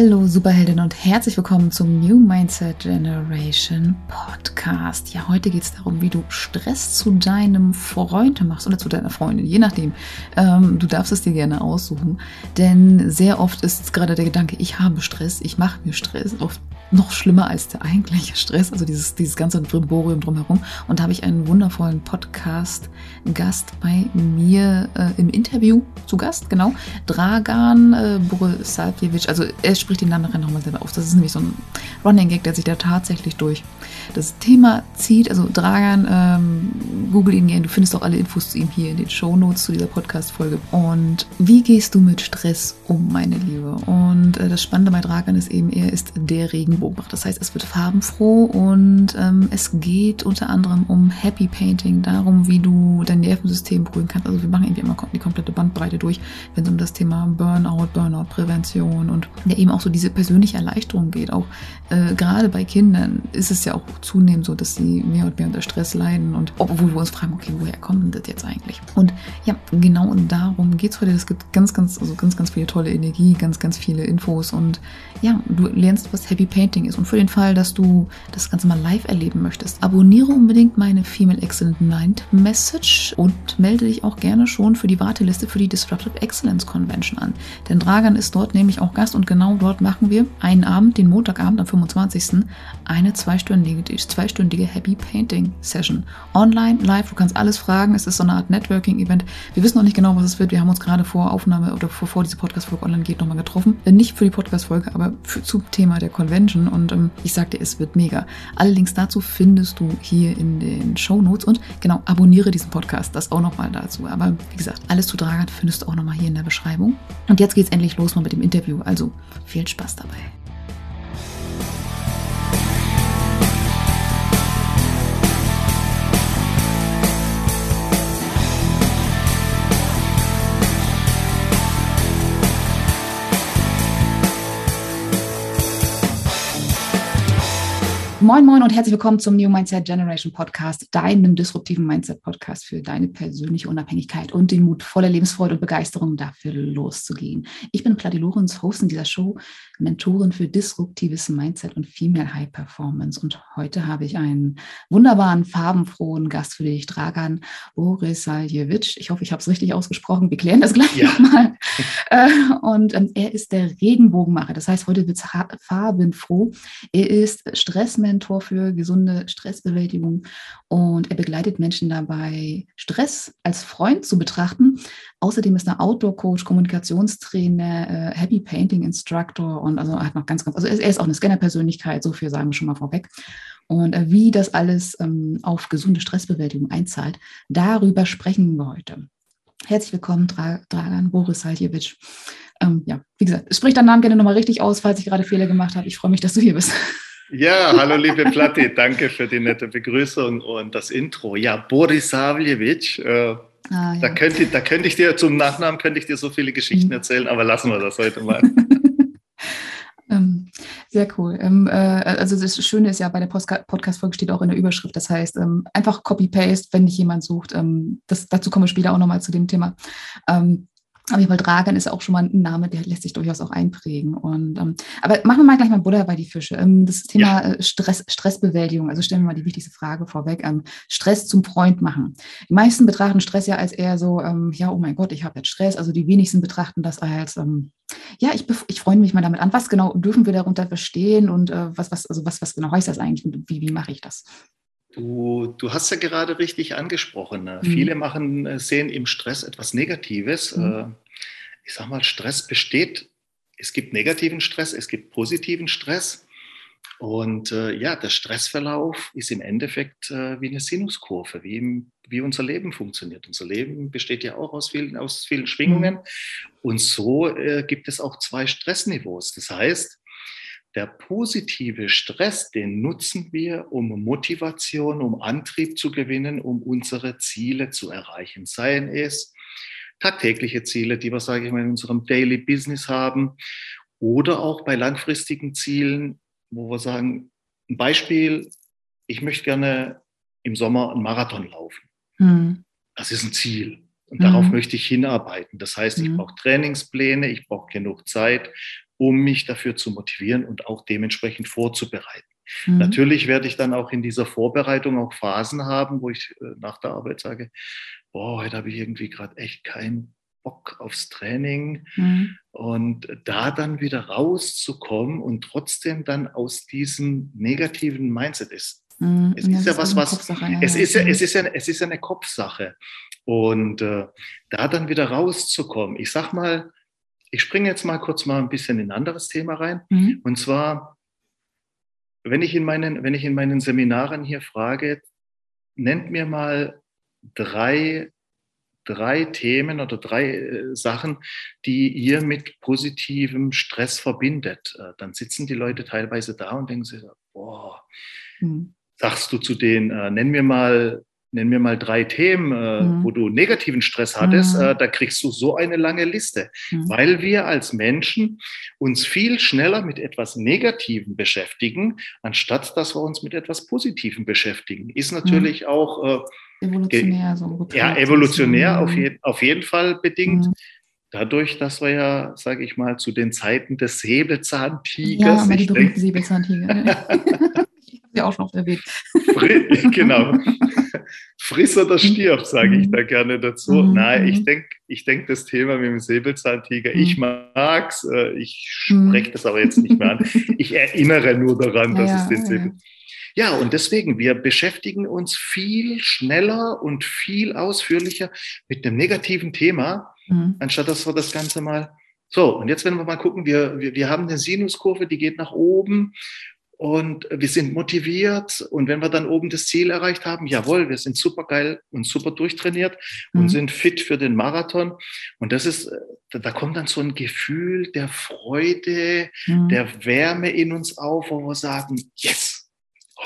Hallo Superheldin und herzlich willkommen zum New Mindset Generation Podcast. Ja, heute geht es darum, wie du Stress zu deinem Freund machst oder zu deiner Freundin, je nachdem. Ähm, du darfst es dir gerne aussuchen, denn sehr oft ist gerade der Gedanke, ich habe Stress, ich mache mir Stress, oft noch schlimmer als der eigentliche Stress, also dieses, dieses ganze Brimborium drumherum. Und da habe ich einen wundervollen Podcast-Gast bei mir äh, im Interview zu Gast, genau. Dragan äh, Borisavljevic, also er spricht den Namen nachher nochmal selber auf. Das ist nämlich so ein Running Gag, der sich da tatsächlich durch das Thema zieht. Also Dragan, ähm, google ihn gerne, du findest auch alle Infos zu ihm hier in den Show Notes zu dieser Podcast-Folge. Und wie gehst du mit Stress um, meine Liebe? Und äh, das Spannende bei Dragan ist eben, er ist der Regenbogenmacher. Das heißt, es wird farbenfroh und ähm, es geht unter anderem um Happy Painting, darum, wie du dein Nervensystem beruhigen kannst. Also wir machen irgendwie immer die komplette Bandbreite durch, wenn es um das Thema Burnout, Burnout-Prävention und der eben auch so diese persönliche Erleichterung geht. Auch äh, gerade bei Kindern ist es ja auch zunehmend so, dass sie mehr und mehr unter Stress leiden und obwohl wir uns fragen, okay, woher kommt das jetzt eigentlich? Und ja, genau darum geht es heute. Es gibt ganz, ganz, also ganz, ganz viele tolle Energie, ganz, ganz viele Infos und ja, du lernst, was Happy Painting ist. Und für den Fall, dass du das Ganze mal live erleben möchtest, abonniere unbedingt meine Female Excellent Mind Message und melde dich auch gerne schon für die Warteliste für die Disruptive Excellence Convention an. Denn Dragan ist dort nämlich auch Gast und genau dort machen wir einen Abend, den Montagabend am 25. eine zweistündige, zweistündige Happy Painting Session. Online, live, du kannst alles fragen. Es ist so eine Art Networking-Event. Wir wissen noch nicht genau, was es wird. Wir haben uns gerade vor Aufnahme oder bevor diese Podcast-Folge online geht, nochmal getroffen. Äh, nicht für die Podcast-Folge, aber für, zum Thema der Convention. Und ähm, ich sagte, es wird mega. Alle Links dazu findest du hier in den Show Notes. Und genau, abonniere diesen Podcast. Das auch nochmal dazu. Aber wie gesagt, alles zu Dragan findest du auch nochmal hier in der Beschreibung. Und jetzt geht's endlich los mal mit dem Interview. Also viel Spaß dabei. Moin, moin und herzlich willkommen zum New Mindset Generation Podcast, deinem disruptiven Mindset-Podcast für deine persönliche Unabhängigkeit und den Mut, voller Lebensfreude und Begeisterung dafür loszugehen. Ich bin Platti Lorenz, Host in dieser Show, Mentorin für disruptives Mindset und Female High Performance. Und heute habe ich einen wunderbaren, farbenfrohen Gast für dich, Dragan Borisaljewitsch. Ich hoffe, ich habe es richtig ausgesprochen. Wir klären das gleich ja. nochmal. Äh, und ähm, er ist der Regenbogenmacher. Das heißt, heute wird es farbenfroh. Er ist Stressmensch Mentor für gesunde Stressbewältigung und er begleitet Menschen dabei, Stress als Freund zu betrachten. Außerdem ist er Outdoor-Coach, Kommunikationstrainer, äh, Happy Painting Instructor und also hat noch ganz, ganz, also er ist auch eine Scanner-Persönlichkeit, so viel sagen wir schon mal vorweg. Und äh, wie das alles ähm, auf gesunde Stressbewältigung einzahlt, darüber sprechen wir heute. Herzlich willkommen, Dra Dragan Boris Saljewitsch. Ähm, ja, wie gesagt, sprich deinen Namen gerne nochmal richtig aus, falls ich gerade Fehler gemacht habe. Ich freue mich, dass du hier bist. Ja, hallo liebe Platti, danke für die nette Begrüßung und das Intro. Ja, Boris Savljevic, äh, ah, ja. da, könnte, da könnte ich dir zum Nachnamen könnte ich dir so viele Geschichten mhm. erzählen, aber lassen wir das heute mal. ähm, sehr cool. Ähm, äh, also das Schöne ist ja, bei der Podcast-Folge steht auch in der Überschrift, das heißt ähm, einfach Copy-Paste, wenn dich jemand sucht. Das, dazu kommen wir später auch nochmal zu dem Thema. Auf jeden Fall Dragan ist auch schon mal ein Name, der lässt sich durchaus auch einprägen. Und, ähm, aber machen wir mal gleich mal Buddha bei die Fische. Ähm, das Thema ja. Äh, Stress, Stressbewältigung, also stellen wir mal die wichtigste Frage vorweg. Ähm, Stress zum Freund machen. Die meisten betrachten Stress ja als eher so, ja, oh mein Gott, ich habe jetzt Stress. Also die wenigsten betrachten das als, ja, ich, ich freue mich mal damit an. Was genau dürfen wir darunter verstehen und äh, was, was, also was, was genau heißt das eigentlich und wie, wie mache ich das? Du, du hast ja gerade richtig angesprochen. Ne? Mhm. Viele machen, äh, sehen im Stress etwas Negatives. Mhm. Äh, ich sage mal, Stress besteht. Es gibt negativen Stress, es gibt positiven Stress. Und äh, ja, der Stressverlauf ist im Endeffekt äh, wie eine Sinuskurve, wie, im, wie unser Leben funktioniert. Unser Leben besteht ja auch aus vielen, aus vielen Schwingungen. Und so äh, gibt es auch zwei Stressniveaus. Das heißt, der positive Stress, den nutzen wir, um Motivation, um Antrieb zu gewinnen, um unsere Ziele zu erreichen. Seien es tagtägliche Ziele, die wir, sage ich mal, in unserem Daily Business haben, oder auch bei langfristigen Zielen, wo wir sagen, ein Beispiel, ich möchte gerne im Sommer einen Marathon laufen. Hm. Das ist ein Ziel. Und darauf hm. möchte ich hinarbeiten. Das heißt, ich hm. brauche Trainingspläne, ich brauche genug Zeit um mich dafür zu motivieren und auch dementsprechend vorzubereiten. Mhm. Natürlich werde ich dann auch in dieser Vorbereitung auch Phasen haben, wo ich äh, nach der Arbeit sage, boah, heute habe ich irgendwie gerade echt keinen Bock aufs Training. Mhm. Und da dann wieder rauszukommen und trotzdem dann aus diesem negativen Mindset ist. Mhm. Es ist ja was, was, es ist ja, es ist ja, es ist ja eine Kopfsache. Und äh, da dann wieder rauszukommen, ich sag mal, ich springe jetzt mal kurz mal ein bisschen in ein anderes Thema rein. Mhm. Und zwar, wenn ich in meinen, wenn ich in meinen Seminaren hier frage, nennt mir mal drei, drei Themen oder drei äh, Sachen, die ihr mit positivem Stress verbindet. Äh, dann sitzen die Leute teilweise da und denken sich, boah, mhm. Sagst du zu denen, äh, nenn mir mal nenn mir mal drei Themen, äh, mhm. wo du negativen Stress hattest, mhm. äh, da kriegst du so eine lange Liste, mhm. weil wir als Menschen uns viel schneller mit etwas Negativem beschäftigen, anstatt dass wir uns mit etwas Positivem beschäftigen. Ist natürlich mhm. auch äh, evolutionär, so ja, evolutionär auf, je, auf jeden Fall bedingt. Mhm. Dadurch, dass wir ja, sage ich mal, zu den Zeiten des Säbelzahntigers. Ja, aber die berühmten Säbelzahntiger. ja auch auf der Weg. genau. Friss oder stirb, sage ich mhm. da gerne dazu. Mhm. Nein, ich denke, ich denk das Thema mit dem Säbelzahntiger, mhm. ich mag's, äh, ich spreche das aber jetzt nicht mehr an. Ich erinnere nur daran, dass ja, es den Säbel. Ja. ja, und deswegen, wir beschäftigen uns viel schneller und viel ausführlicher mit einem negativen Thema, mhm. anstatt dass wir das Ganze mal so, und jetzt, wenn wir mal gucken, wir, wir, wir haben eine Sinuskurve, die geht nach oben und wir sind motiviert. Und wenn wir dann oben das Ziel erreicht haben, jawohl, wir sind super geil und super durchtrainiert mhm. und sind fit für den Marathon. Und das ist, da kommt dann so ein Gefühl der Freude, mhm. der Wärme in uns auf, wo wir sagen, yes,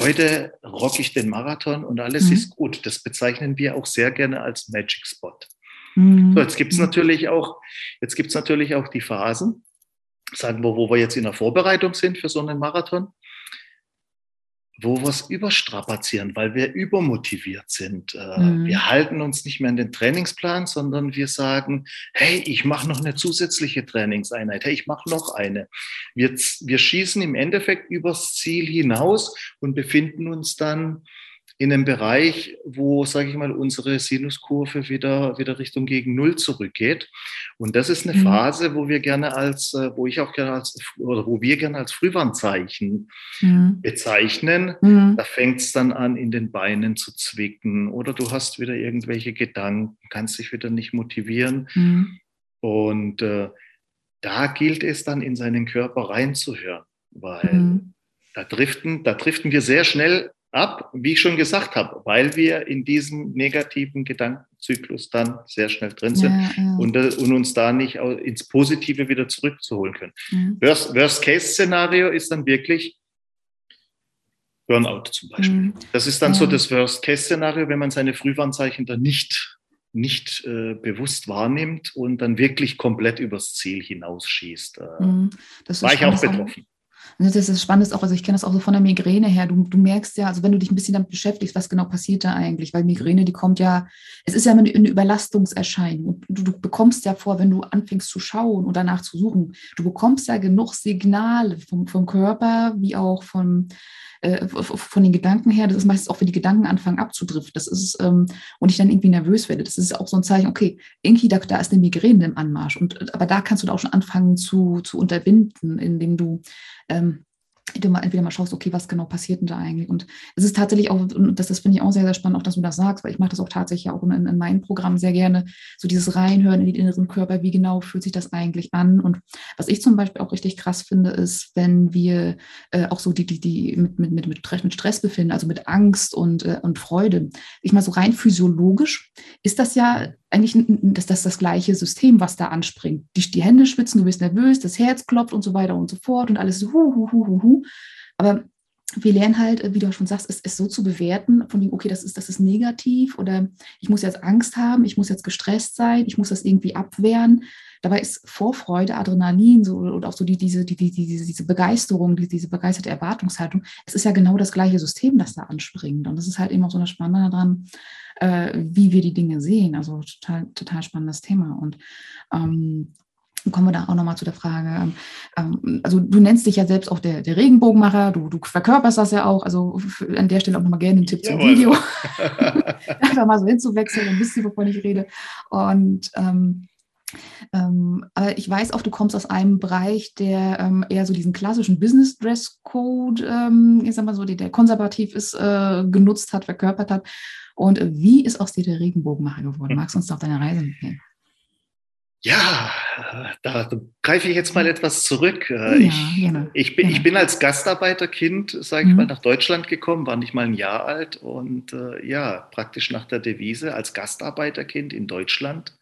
heute rock ich den Marathon und alles mhm. ist gut. Das bezeichnen wir auch sehr gerne als Magic Spot. Mhm. So, jetzt gibt's mhm. natürlich auch, jetzt gibt's natürlich auch die Phasen, sagen wir, wo wir jetzt in der Vorbereitung sind für so einen Marathon wo wir es überstrapazieren, weil wir übermotiviert sind. Äh, mhm. Wir halten uns nicht mehr an den Trainingsplan, sondern wir sagen, hey, ich mache noch eine zusätzliche Trainingseinheit, hey, ich mache noch eine. Wir, wir schießen im Endeffekt übers Ziel hinaus und befinden uns dann in einem Bereich, wo, sage ich mal, unsere Sinuskurve wieder, wieder Richtung gegen Null zurückgeht. Und das ist eine mhm. Phase, wo wir gerne als, äh, wo ich auch gerne als, oder wo wir gerne als Frühwarnzeichen mhm. bezeichnen. Mhm. Da fängt es dann an, in den Beinen zu zwicken oder du hast wieder irgendwelche Gedanken, kannst dich wieder nicht motivieren. Mhm. Und äh, da gilt es dann, in seinen Körper reinzuhören, weil mhm. da driften, da driften wir sehr schnell ab, wie ich schon gesagt habe, weil wir in diesem negativen Gedankenzyklus dann sehr schnell drin sind ja, ja. Und, äh, und, uns da nicht ins Positive wieder zurückzuholen können. Mhm. Worst-Case-Szenario ist dann wirklich Burnout zum Beispiel. Mhm. Das ist dann ja. so das Worst-Case-Szenario, wenn man seine Frühwarnzeichen dann nicht nicht äh, bewusst wahrnimmt und dann wirklich komplett übers Ziel hinausschießt. Äh, mhm. war ich auch betroffen. Und das ist spannend auch, also ich kenne das auch so von der Migräne her. Du, du merkst ja, also wenn du dich ein bisschen damit beschäftigst, was genau passiert da eigentlich, weil Migräne, die kommt ja, es ist ja eine, eine Überlastungserscheinung. Und du, du bekommst ja vor, wenn du anfängst zu schauen und danach zu suchen, du bekommst ja genug Signale vom, vom Körper wie auch vom, äh, von den Gedanken her, das ist meistens auch, wenn die Gedanken anfangen abzudriften. Das ist, ähm, und ich dann irgendwie nervös werde. Das ist auch so ein Zeichen, okay, irgendwie da, da ist eine Migräne im Anmarsch. Und, aber da kannst du da auch schon anfangen zu, zu unterbinden, indem du ähm, du mal entweder mal schaust, okay, was genau passiert denn da eigentlich? Und es ist tatsächlich auch, und das, das finde ich auch sehr, sehr spannend, auch dass du das sagst, weil ich mache das auch tatsächlich auch in, in meinem Programm sehr gerne, so dieses Reinhören in den inneren Körper, wie genau fühlt sich das eigentlich an? Und was ich zum Beispiel auch richtig krass finde, ist, wenn wir äh, auch so die, die, die mit, mit, mit, mit Stress befinden, also mit Angst und, äh, und Freude. Ich mal so rein physiologisch ist das ja eigentlich das, das, das gleiche System, was da anspringt. Die, die Hände schwitzen, du bist nervös, das Herz klopft und so weiter und so fort und alles so hu, hu, hu, hu, hu. Aber wir lernen halt, wie du schon sagst, es, es so zu bewerten, von dem, okay, das ist, das ist negativ oder ich muss jetzt Angst haben, ich muss jetzt gestresst sein, ich muss das irgendwie abwehren. Dabei ist Vorfreude, Adrenalin so, oder auch so die, diese, die, die, diese, diese Begeisterung, die, diese begeisterte Erwartungshaltung, es ist ja genau das gleiche System, das da anspringt. Und das ist halt eben auch so das Spannende daran, äh, wie wir die Dinge sehen. Also total, total spannendes Thema. Und ähm, kommen wir da auch nochmal zu der Frage. Ähm, ähm, also du nennst dich ja selbst auch der, der Regenbogenmacher, du, du verkörperst das ja auch. Also an der Stelle auch nochmal gerne einen Tipp zum Video. Einfach mal so hinzuwechseln, dann wisst ihr, wovon ich rede. Und ähm, ähm, aber ich weiß auch, du kommst aus einem Bereich, der ähm, eher so diesen klassischen Business Dress Code, ähm, ich sag mal so, der, der konservativ ist, äh, genutzt hat, verkörpert hat. Und äh, wie ist aus dir der Regenbogenmacher geworden? Magst du uns auf deine Reise mitnehmen? Ja, da greife ich jetzt mal etwas zurück. Äh, ja, ich, ich, bin, ich bin als Gastarbeiterkind, sage ich mhm. mal, nach Deutschland gekommen, war nicht mal ein Jahr alt und äh, ja, praktisch nach der Devise als Gastarbeiterkind in Deutschland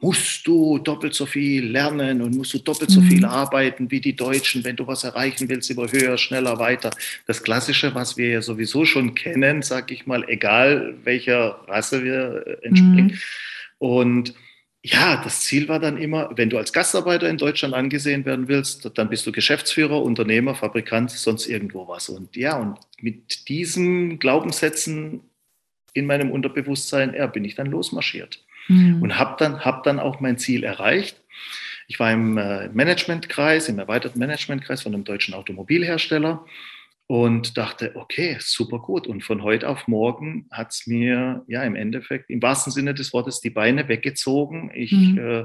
musst du doppelt so viel lernen und musst du doppelt so viel mhm. arbeiten wie die Deutschen, wenn du was erreichen willst, immer höher, schneller, weiter. Das Klassische, was wir ja sowieso schon kennen, sag ich mal, egal welcher Rasse wir äh, entspringen. Mhm. Und ja, das Ziel war dann immer, wenn du als Gastarbeiter in Deutschland angesehen werden willst, dann bist du Geschäftsführer, Unternehmer, Fabrikant, sonst irgendwo was. Und ja, und mit diesen Glaubenssätzen in meinem Unterbewusstsein, ja, bin ich dann losmarschiert mhm. und habe dann, hab dann auch mein Ziel erreicht. Ich war im äh, Managementkreis, im erweiterten Managementkreis von einem deutschen Automobilhersteller und dachte, okay, super gut. Und von heute auf morgen hat es mir ja im Endeffekt im wahrsten Sinne des Wortes die Beine weggezogen. Ich mhm. äh,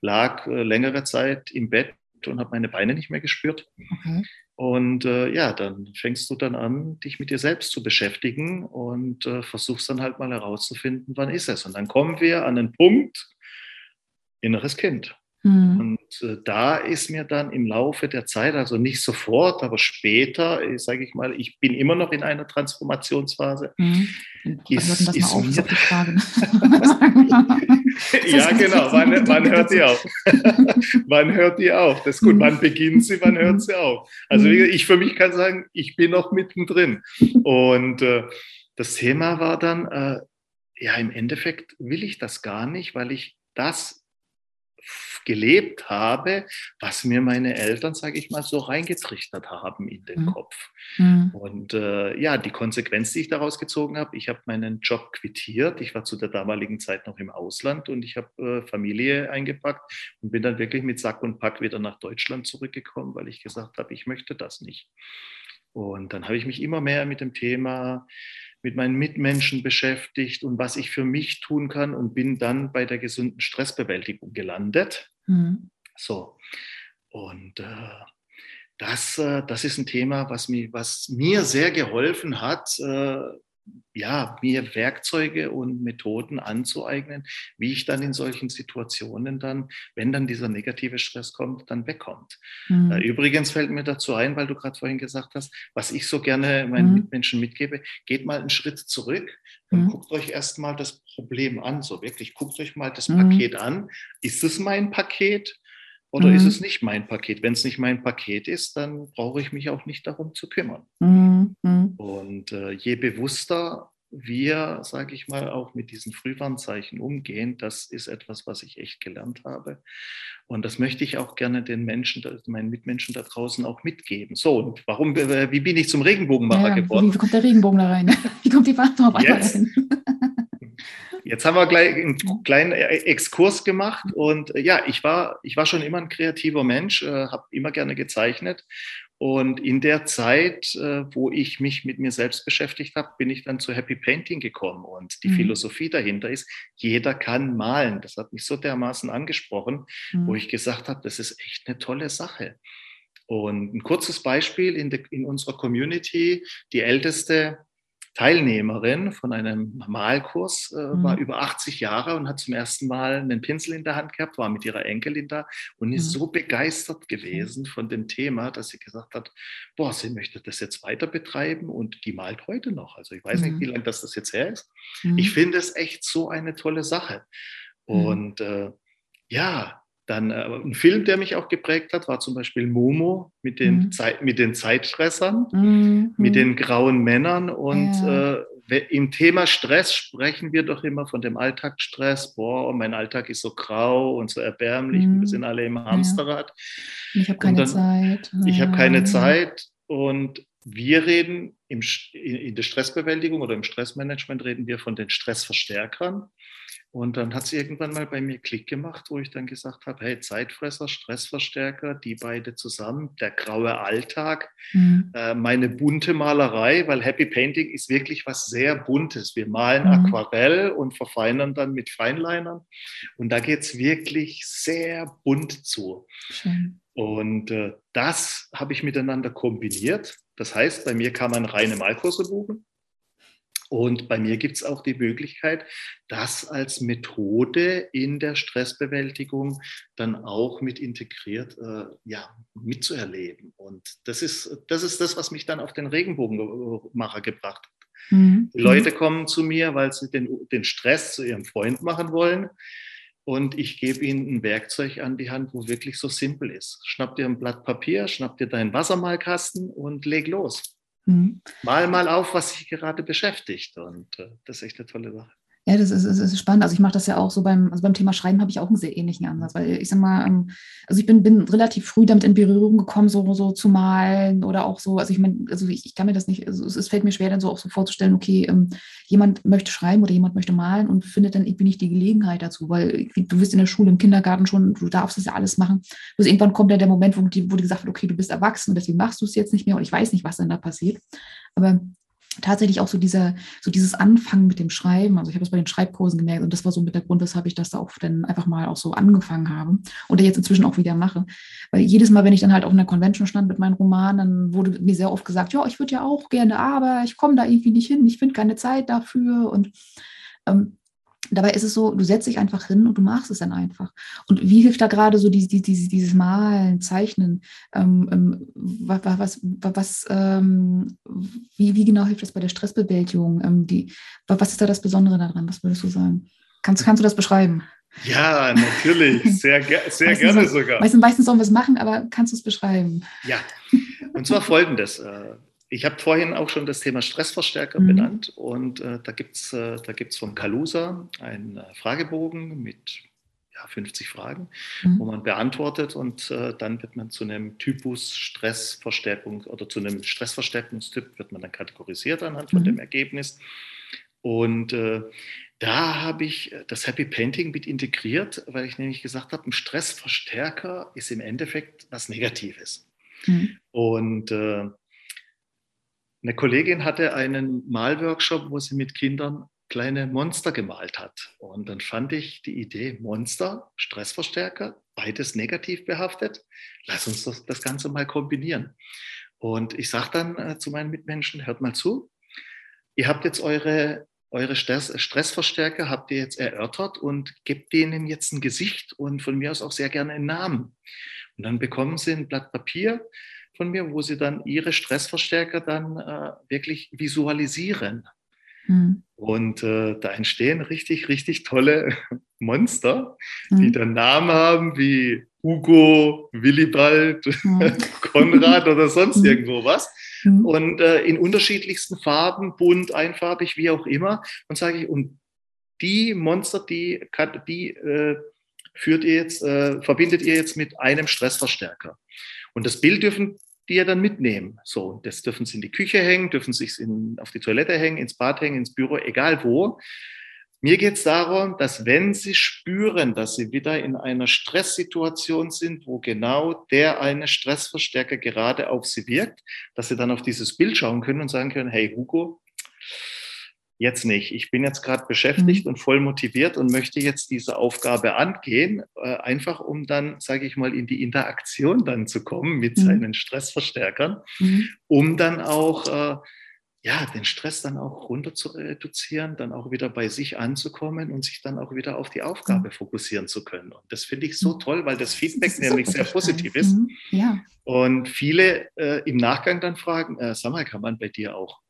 lag äh, längere Zeit im Bett und habe meine Beine nicht mehr gespürt. Okay. Und äh, ja, dann fängst du dann an, dich mit dir selbst zu beschäftigen und äh, versuchst dann halt mal herauszufinden, wann ist es. Und dann kommen wir an den Punkt, inneres Kind. Mhm. Und äh, da ist mir dann im Laufe der Zeit, also nicht sofort, aber später, äh, sage ich mal, ich bin immer noch in einer Transformationsphase. Mhm. Ist, ist mir. ja, genau. Wann, wann hört die auf? wann hört die auf? Das ist gut. Wann beginnt sie? Wann hört sie auf? Also ich für mich kann sagen, ich bin noch mittendrin. Und äh, das Thema war dann, äh, ja, im Endeffekt will ich das gar nicht, weil ich das gelebt habe, was mir meine Eltern, sage ich mal, so reingetrichtert haben in den mhm. Kopf. Mhm. Und äh, ja, die Konsequenz, die ich daraus gezogen habe, ich habe meinen Job quittiert. Ich war zu der damaligen Zeit noch im Ausland und ich habe äh, Familie eingepackt und bin dann wirklich mit Sack und Pack wieder nach Deutschland zurückgekommen, weil ich gesagt habe, ich möchte das nicht. Und dann habe ich mich immer mehr mit dem Thema mit meinen Mitmenschen beschäftigt und was ich für mich tun kann und bin dann bei der gesunden Stressbewältigung gelandet. Mhm. So. Und äh, das, äh, das ist ein Thema, was mir, was mir sehr geholfen hat, äh, ja, mir Werkzeuge und Methoden anzueignen, wie ich dann in solchen Situationen dann, wenn dann dieser negative Stress kommt, dann wegkommt. Mhm. Äh, übrigens fällt mir dazu ein, weil du gerade vorhin gesagt hast, was ich so gerne meinen mhm. Mitmenschen mitgebe, geht mal einen Schritt zurück und mhm. guckt euch erstmal das Problem an, so wirklich, guckt euch mal das mhm. Paket an. Ist es mein Paket? Oder mhm. ist es nicht mein Paket? Wenn es nicht mein Paket ist, dann brauche ich mich auch nicht darum zu kümmern. Mhm. mhm. Und äh, je bewusster wir, sage ich mal, auch mit diesen Frühwarnzeichen umgehen, das ist etwas, was ich echt gelernt habe. Und das möchte ich auch gerne den Menschen, meinen Mitmenschen da draußen auch mitgeben. So, und warum, äh, wie bin ich zum Regenbogenmacher ja, geworden? Wie kommt der Regenbogen da rein? Wie kommt die Farbe rein? Jetzt haben wir gleich einen kleinen Exkurs gemacht und äh, ja, ich war, ich war schon immer ein kreativer Mensch, äh, habe immer gerne gezeichnet und in der Zeit, äh, wo ich mich mit mir selbst beschäftigt habe, bin ich dann zu Happy Painting gekommen und die mhm. Philosophie dahinter ist, jeder kann malen. Das hat mich so dermaßen angesprochen, mhm. wo ich gesagt habe, das ist echt eine tolle Sache. Und ein kurzes Beispiel in, de, in unserer Community, die älteste Teilnehmerin von einem Malkurs, äh, mhm. war über 80 Jahre und hat zum ersten Mal einen Pinsel in der Hand gehabt, war mit ihrer Enkelin da und ist mhm. so begeistert gewesen von dem Thema, dass sie gesagt hat, boah, sie möchte das jetzt weiter betreiben und die malt heute noch. Also ich weiß mhm. nicht, wie lange das, das jetzt her ist. Ich mhm. finde es echt so eine tolle Sache. Mhm. Und äh, ja, dann äh, ein Film, der mich auch geprägt hat, war zum Beispiel Momo mit den, mhm. Zeit, mit den Zeitfressern, mhm. mit den grauen Männern. Und ja. äh, im Thema Stress sprechen wir doch immer von dem Alltagsstress. Boah, mein Alltag ist so grau und so erbärmlich. Mhm. Wir sind alle im Hamsterrad. Ja. Ich habe keine dann, Zeit. Ich habe keine Zeit. Und wir reden im, in der Stressbewältigung oder im Stressmanagement reden wir von den Stressverstärkern. Und dann hat es irgendwann mal bei mir Klick gemacht, wo ich dann gesagt habe, hey, Zeitfresser, Stressverstärker, die beide zusammen, der graue Alltag, mhm. äh, meine bunte Malerei, weil Happy Painting ist wirklich was sehr Buntes. Wir malen mhm. Aquarell und verfeinern dann mit Feinlinern. Und da geht es wirklich sehr bunt zu. Schön. Und äh, das habe ich miteinander kombiniert. Das heißt, bei mir kann man reine Malkurse buchen. Und bei mir gibt es auch die Möglichkeit, das als Methode in der Stressbewältigung dann auch mit integriert äh, ja, mitzuerleben. Und das ist, das ist das, was mich dann auf den Regenbogenmacher gebracht hat. Mhm. Die Leute kommen zu mir, weil sie den, den Stress zu ihrem Freund machen wollen. Und ich gebe ihnen ein Werkzeug an die Hand, wo wirklich so simpel ist. Schnapp dir ein Blatt Papier, schnapp dir deinen Wassermalkasten und leg los. Mhm. Mal mal auf, was dich gerade beschäftigt. Und äh, das ist echt eine tolle Sache. Ja, das ist, ist, ist spannend. Also ich mache das ja auch so beim, also beim Thema Schreiben habe ich auch einen sehr ähnlichen Ansatz, weil ich sag mal, ähm, also ich bin, bin relativ früh damit in Berührung gekommen, so, so zu malen oder auch so, also ich meine, also ich, ich, kann mir das nicht, also es, es, fällt mir schwer, dann so auch so vorzustellen, okay, ähm, jemand möchte schreiben oder jemand möchte malen und findet dann irgendwie nicht die Gelegenheit dazu, weil du bist in der Schule, im Kindergarten schon, du darfst das ja alles machen. Bis irgendwann kommt ja der Moment, wo, die, wo gesagt wird, okay, du bist erwachsen und deswegen machst du es jetzt nicht mehr und ich weiß nicht, was dann da passiert. Aber tatsächlich auch so dieser, so dieses Anfangen mit dem Schreiben. Also ich habe das bei den Schreibkursen gemerkt und das war so mit der Grund, weshalb ich das da auch dann einfach mal auch so angefangen habe und jetzt inzwischen auch wieder mache. Weil jedes Mal, wenn ich dann halt auf einer Convention stand mit meinen Romanen, dann wurde mir sehr oft gesagt, ja, ich würde ja auch gerne, aber ich komme da irgendwie nicht hin, ich finde keine Zeit dafür und ähm, Dabei ist es so, du setzt dich einfach hin und du machst es dann einfach. Und wie hilft da gerade so dieses, dieses, dieses Malen, Zeichnen? Ähm, ähm, was, was, was ähm, wie, wie genau hilft das bei der Stressbewältigung? Ähm, die, was ist da das Besondere daran? Was würdest du sagen? Kannst, kannst du das beschreiben? Ja, natürlich. Sehr, sehr meistens gerne sogar. Meistens, meistens sollen wir es machen, aber kannst du es beschreiben? Ja, und zwar folgendes. Äh, ich habe vorhin auch schon das Thema Stressverstärker mhm. benannt und äh, da gibt es äh, vom Kalusa einen äh, Fragebogen mit ja, 50 Fragen, mhm. wo man beantwortet und äh, dann wird man zu einem Typus Stressverstärkung oder zu einem Stressverstärkungstyp wird man dann kategorisiert anhand von mhm. dem Ergebnis. Und äh, da habe ich das Happy Painting mit integriert, weil ich nämlich gesagt habe, ein Stressverstärker ist im Endeffekt was Negatives. Mhm. Und äh, eine Kollegin hatte einen Malworkshop, wo sie mit Kindern kleine Monster gemalt hat. Und dann fand ich die Idee, Monster, Stressverstärker, beides negativ behaftet. Lass uns das, das Ganze mal kombinieren. Und ich sage dann äh, zu meinen Mitmenschen, hört mal zu, ihr habt jetzt eure, eure Stress, Stressverstärker, habt ihr jetzt erörtert und gebt denen jetzt ein Gesicht und von mir aus auch sehr gerne einen Namen. Und dann bekommen sie ein Blatt Papier von mir, wo sie dann ihre Stressverstärker dann äh, wirklich visualisieren. Mhm. Und äh, da entstehen richtig, richtig tolle Monster, mhm. die dann Namen haben wie Hugo, Willibald, mhm. Konrad oder sonst mhm. irgendwo was. Mhm. Und äh, in unterschiedlichsten Farben, bunt, einfarbig, wie auch immer. Und sage ich, und die Monster, die, die äh, führt ihr jetzt, äh, verbindet ihr jetzt mit einem Stressverstärker. Und das Bild dürfen die ja dann mitnehmen. So, das dürfen sie in die Küche hängen, dürfen sich auf die Toilette hängen, ins Bad hängen, ins Büro, egal wo. Mir geht es darum, dass wenn Sie spüren, dass Sie wieder in einer Stresssituation sind, wo genau der eine Stressverstärker gerade auf Sie wirkt, dass Sie dann auf dieses Bild schauen können und sagen können, hey Hugo, jetzt nicht. Ich bin jetzt gerade beschäftigt mhm. und voll motiviert und möchte jetzt diese Aufgabe angehen, äh, einfach um dann, sage ich mal, in die Interaktion dann zu kommen mit mhm. seinen Stressverstärkern, mhm. um dann auch äh, ja, den Stress dann auch runter zu reduzieren, dann auch wieder bei sich anzukommen und sich dann auch wieder auf die Aufgabe mhm. fokussieren zu können. Und das finde ich so mhm. toll, weil das Feedback das nämlich sehr positiv ist. Mhm. Ja. Und viele äh, im Nachgang dann fragen, äh, sag mal, kann man bei dir auch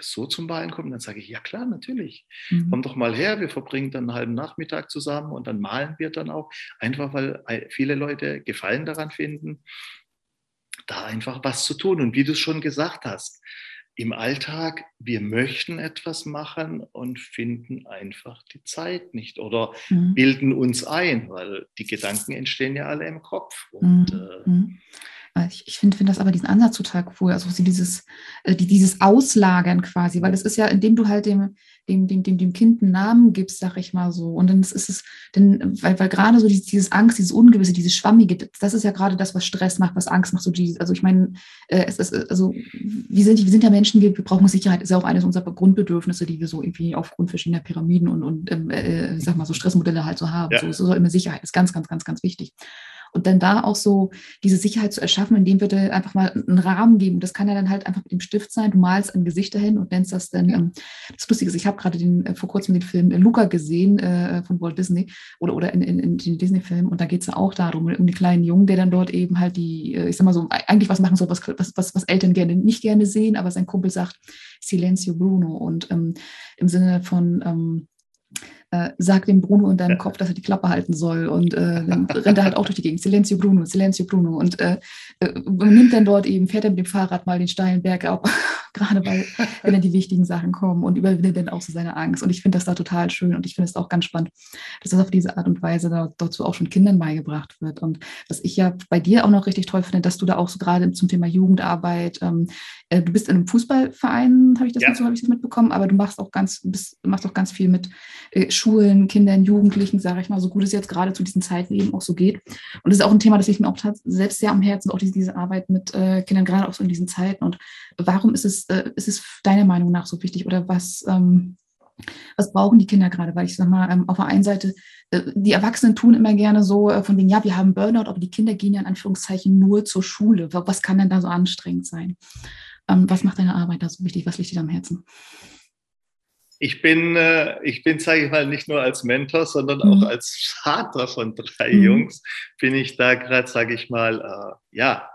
so zum Malen kommen, dann sage ich, ja klar, natürlich. Mhm. Komm doch mal her, wir verbringen dann einen halben Nachmittag zusammen und dann malen wir dann auch, einfach weil äh, viele Leute Gefallen daran finden, da einfach was zu tun. Und wie du es schon gesagt hast, im Alltag, wir möchten etwas machen und finden einfach die Zeit nicht oder mhm. bilden uns ein, weil die Gedanken entstehen ja alle im Kopf. Und mhm. äh, mhm. Äh, ich, ich finde find das aber diesen Ansatz total cool, also dieses, äh, die, dieses Auslagern quasi, weil das ist ja, indem du halt dem, dem, dem, dem, dem Kind einen Namen gibst, sag ich mal so. Und dann ist es, denn, weil, weil gerade so dieses, dieses Angst, dieses Ungewisse, dieses Schwammige, das ist ja gerade das, was Stress macht, was Angst macht. So die, also ich meine, äh, es ist, also wir sind, wir sind ja Menschen, wir, wir brauchen Sicherheit, ist ja auch eines unserer Grundbedürfnisse, die wir so irgendwie aufgrund verschiedener Pyramiden und, und ähm, äh, sag mal so Stressmodelle halt so haben. Ja. So, so immer Sicherheit ist ganz, ganz, ganz, ganz wichtig. Und dann da auch so diese Sicherheit zu erschaffen, indem wir dir einfach mal einen Rahmen geben. Das kann ja dann halt einfach mit dem Stift sein. Du malst ein Gesicht dahin und nennst das dann. Ähm, das Lustige ist, ich habe gerade äh, vor kurzem den Film Luca gesehen äh, von Walt Disney oder, oder in, in, in den Disney-Filmen. Und da geht es ja auch darum, um den kleinen Jungen, der dann dort eben halt die, äh, ich sag mal so, eigentlich was machen soll, was, was, was, was Eltern gerne nicht gerne sehen, aber sein Kumpel sagt Silencio Bruno. Und ähm, im Sinne von ähm, äh, sag dem Bruno in deinem Kopf, dass er die Klappe halten soll und äh, dann rennt er halt auch durch die Gegend. Silenzio Bruno, Silenzio Bruno. Und äh, äh, nimmt dann dort eben, fährt er mit dem Fahrrad mal den steilen Berg ab, gerade weil, wenn dann die wichtigen Sachen kommen und überwindet dann auch so seine Angst. Und ich finde das da total schön und ich finde es auch ganz spannend, dass das auf diese Art und Weise da, dazu auch schon Kindern beigebracht wird. Und was ich ja bei dir auch noch richtig toll finde, dass du da auch so gerade zum Thema Jugendarbeit, ähm, äh, du bist in einem Fußballverein, habe ich das ja. so, habe ich das mitbekommen, aber du machst auch ganz, bist, machst auch ganz viel mit äh, Schulen, Kindern, Jugendlichen, sage ich mal, so gut es jetzt gerade zu diesen Zeiten eben auch so geht. Und das ist auch ein Thema, das ich mir auch selbst sehr am Herzen, auch diese, diese Arbeit mit äh, Kindern, gerade auch so in diesen Zeiten. Und warum ist es, äh, ist es deiner Meinung nach so wichtig oder was, ähm, was brauchen die Kinder gerade? Weil ich sage mal, ähm, auf der einen Seite, äh, die Erwachsenen tun immer gerne so äh, von wegen, ja, wir haben Burnout, aber die Kinder gehen ja in Anführungszeichen nur zur Schule. Was kann denn da so anstrengend sein? Ähm, was macht deine Arbeit da so wichtig? Was liegt dir am Herzen? ich bin, äh, ich bin, sage ich mal, nicht nur als Mentor, sondern auch mhm. als Vater von drei mhm. Jungs bin ich da gerade, sage ich mal, äh, ja,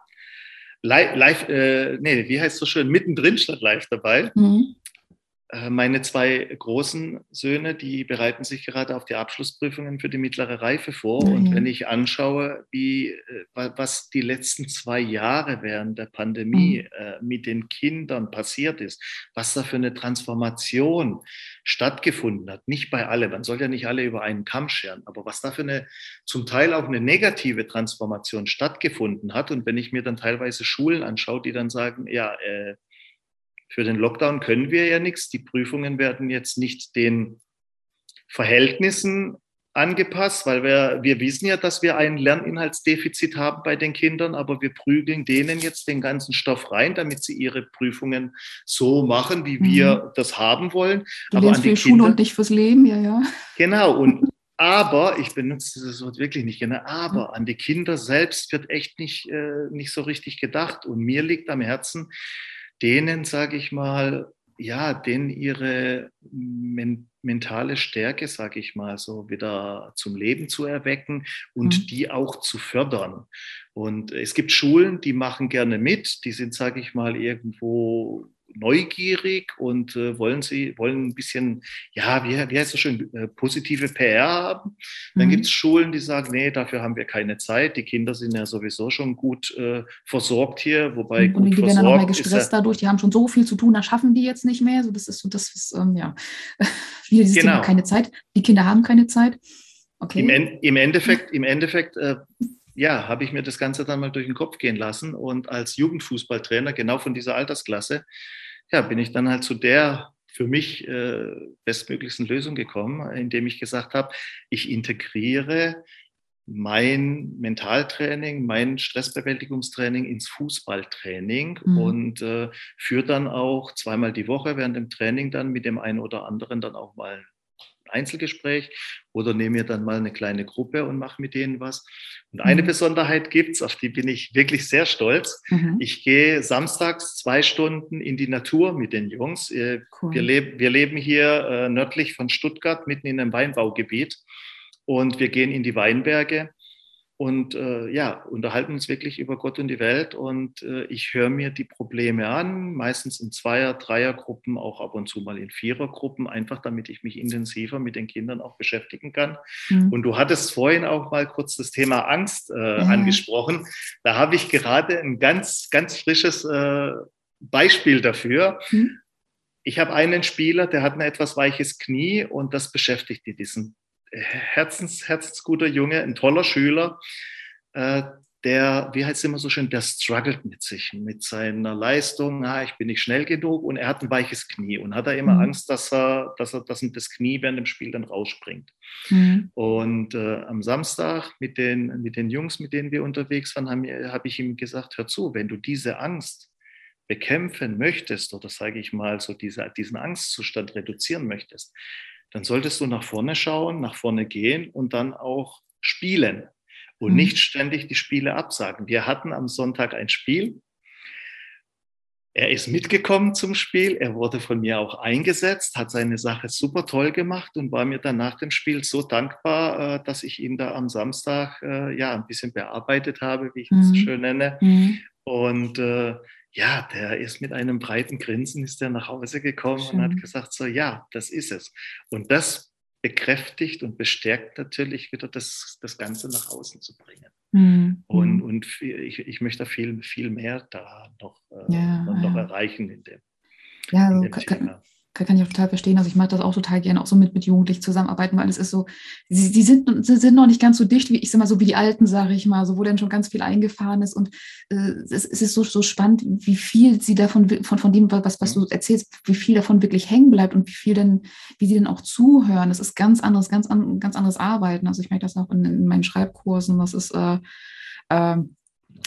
live, live äh, nee, wie heißt so schön, mittendrin statt live dabei. Mhm. Äh, meine zwei großen Söhne, die bereiten sich gerade auf die Abschlussprüfungen für die mittlere Reife vor. Mhm. Und wenn ich anschaue, wie, äh, was die letzten zwei Jahre während der Pandemie mhm. Äh, mit den Kindern passiert ist, was da für eine Transformation stattgefunden hat, nicht bei alle, man soll ja nicht alle über einen Kamm scheren, aber was da für eine zum Teil auch eine negative Transformation stattgefunden hat. Und wenn ich mir dann teilweise Schulen anschaue, die dann sagen, ja, äh, für den Lockdown können wir ja nichts. Die Prüfungen werden jetzt nicht den Verhältnissen angepasst, weil wir, wir wissen ja, dass wir ein Lerninhaltsdefizit haben bei den Kindern, aber wir prügeln denen jetzt den ganzen Stoff rein, damit sie ihre Prüfungen so machen, wie wir mhm. das haben wollen. Du aber an die für Schule und nicht fürs Leben, ja, ja. Genau, und aber, ich benutze dieses Wort wirklich nicht gerne, aber an die Kinder selbst wird echt nicht, äh, nicht so richtig gedacht. Und mir liegt am Herzen, denen, sage ich mal, ja, denen ihre men mentale Stärke, sage ich mal, so wieder zum Leben zu erwecken und mhm. die auch zu fördern. Und es gibt Schulen, die machen gerne mit, die sind, sage ich mal, irgendwo neugierig und äh, wollen sie wollen ein bisschen, ja, wie, wie heißt das schön, äh, positive PR haben. Dann mhm. gibt es Schulen, die sagen, nee, dafür haben wir keine Zeit. Die Kinder sind ja sowieso schon gut äh, versorgt hier, wobei und, gut und die werden dann noch mehr gestresst ja, dadurch. Die haben schon so viel zu tun, da schaffen die jetzt nicht mehr. So, das ist so, das ist ähm, ja, wieder dieses genau. Thema keine Zeit. Die Kinder haben keine Zeit. Okay. Im, im Endeffekt, im Endeffekt äh, ja, habe ich mir das Ganze dann mal durch den Kopf gehen lassen und als Jugendfußballtrainer genau von dieser Altersklasse, ja, bin ich dann halt zu der für mich äh, bestmöglichsten Lösung gekommen, indem ich gesagt habe, ich integriere mein Mentaltraining, mein Stressbewältigungstraining ins Fußballtraining mhm. und äh, führe dann auch zweimal die Woche während dem Training dann mit dem einen oder anderen dann auch mal Einzelgespräch oder nehme mir dann mal eine kleine Gruppe und mache mit denen was. Und eine mhm. Besonderheit gibt es, auf die bin ich wirklich sehr stolz. Mhm. Ich gehe samstags zwei Stunden in die Natur mit den Jungs. Cool. Wir, leb wir leben hier äh, nördlich von Stuttgart, mitten in einem Weinbaugebiet. Und wir gehen in die Weinberge und äh, ja, unterhalten uns wirklich über Gott und die Welt. Und äh, ich höre mir die Probleme an, meistens in Zweier-, Dreiergruppen, auch ab und zu mal in Vierergruppen, einfach damit ich mich intensiver mit den Kindern auch beschäftigen kann. Mhm. Und du hattest vorhin auch mal kurz das Thema Angst äh, mhm. angesprochen. Da habe ich gerade ein ganz, ganz frisches äh, Beispiel dafür. Mhm. Ich habe einen Spieler, der hat ein etwas weiches Knie und das beschäftigt diesen Herzens, herzensguter Junge, ein toller Schüler. Äh, der, wie heißt es immer so schön, der struggelt mit sich, mit seiner Leistung. Ah, ich bin nicht schnell genug und er hat ein weiches Knie und hat er immer mhm. Angst, dass er, dass er, dass das Knie während dem Spiel dann rausspringt. Mhm. Und äh, am Samstag mit den, mit den Jungs, mit denen wir unterwegs waren, habe hab ich ihm gesagt, hör zu, wenn du diese Angst bekämpfen möchtest oder sage ich mal so diese, diesen Angstzustand reduzieren möchtest, dann solltest du nach vorne schauen, nach vorne gehen und dann auch spielen und mhm. nicht ständig die Spiele absagen. Wir hatten am Sonntag ein Spiel. Er ist mitgekommen zum Spiel. Er wurde von mir auch eingesetzt, hat seine Sache super toll gemacht und war mir dann nach dem Spiel so dankbar, äh, dass ich ihn da am Samstag äh, ja ein bisschen bearbeitet habe, wie ich es mhm. schön nenne. Mhm. Und äh, ja, der ist mit einem breiten Grinsen ist der nach Hause gekommen Schön. und hat gesagt so, ja, das ist es. Und das bekräftigt und bestärkt natürlich wieder das, das Ganze nach außen zu bringen. Mhm. Und, und ich, ich möchte viel, viel mehr da noch, äh, ja, noch ja. erreichen in dem, ja, in dem Thema kann ich auch total verstehen. Also ich mache das auch total gerne, auch so mit, mit Jugendlichen zusammenarbeiten, weil es ist so, sie, sie, sind, sie sind noch nicht ganz so dicht, wie ich sag mal, so wie die Alten, sage ich mal, so wo dann schon ganz viel eingefahren ist. Und äh, es, es, ist so, so spannend, wie viel sie davon, von, von dem, was, was du erzählst, wie viel davon wirklich hängen bleibt und wie viel denn, wie sie denn auch zuhören. Das ist ganz anderes, ganz, an, ganz anderes Arbeiten. Also ich merke das auch in, in meinen Schreibkursen, das ist äh, äh,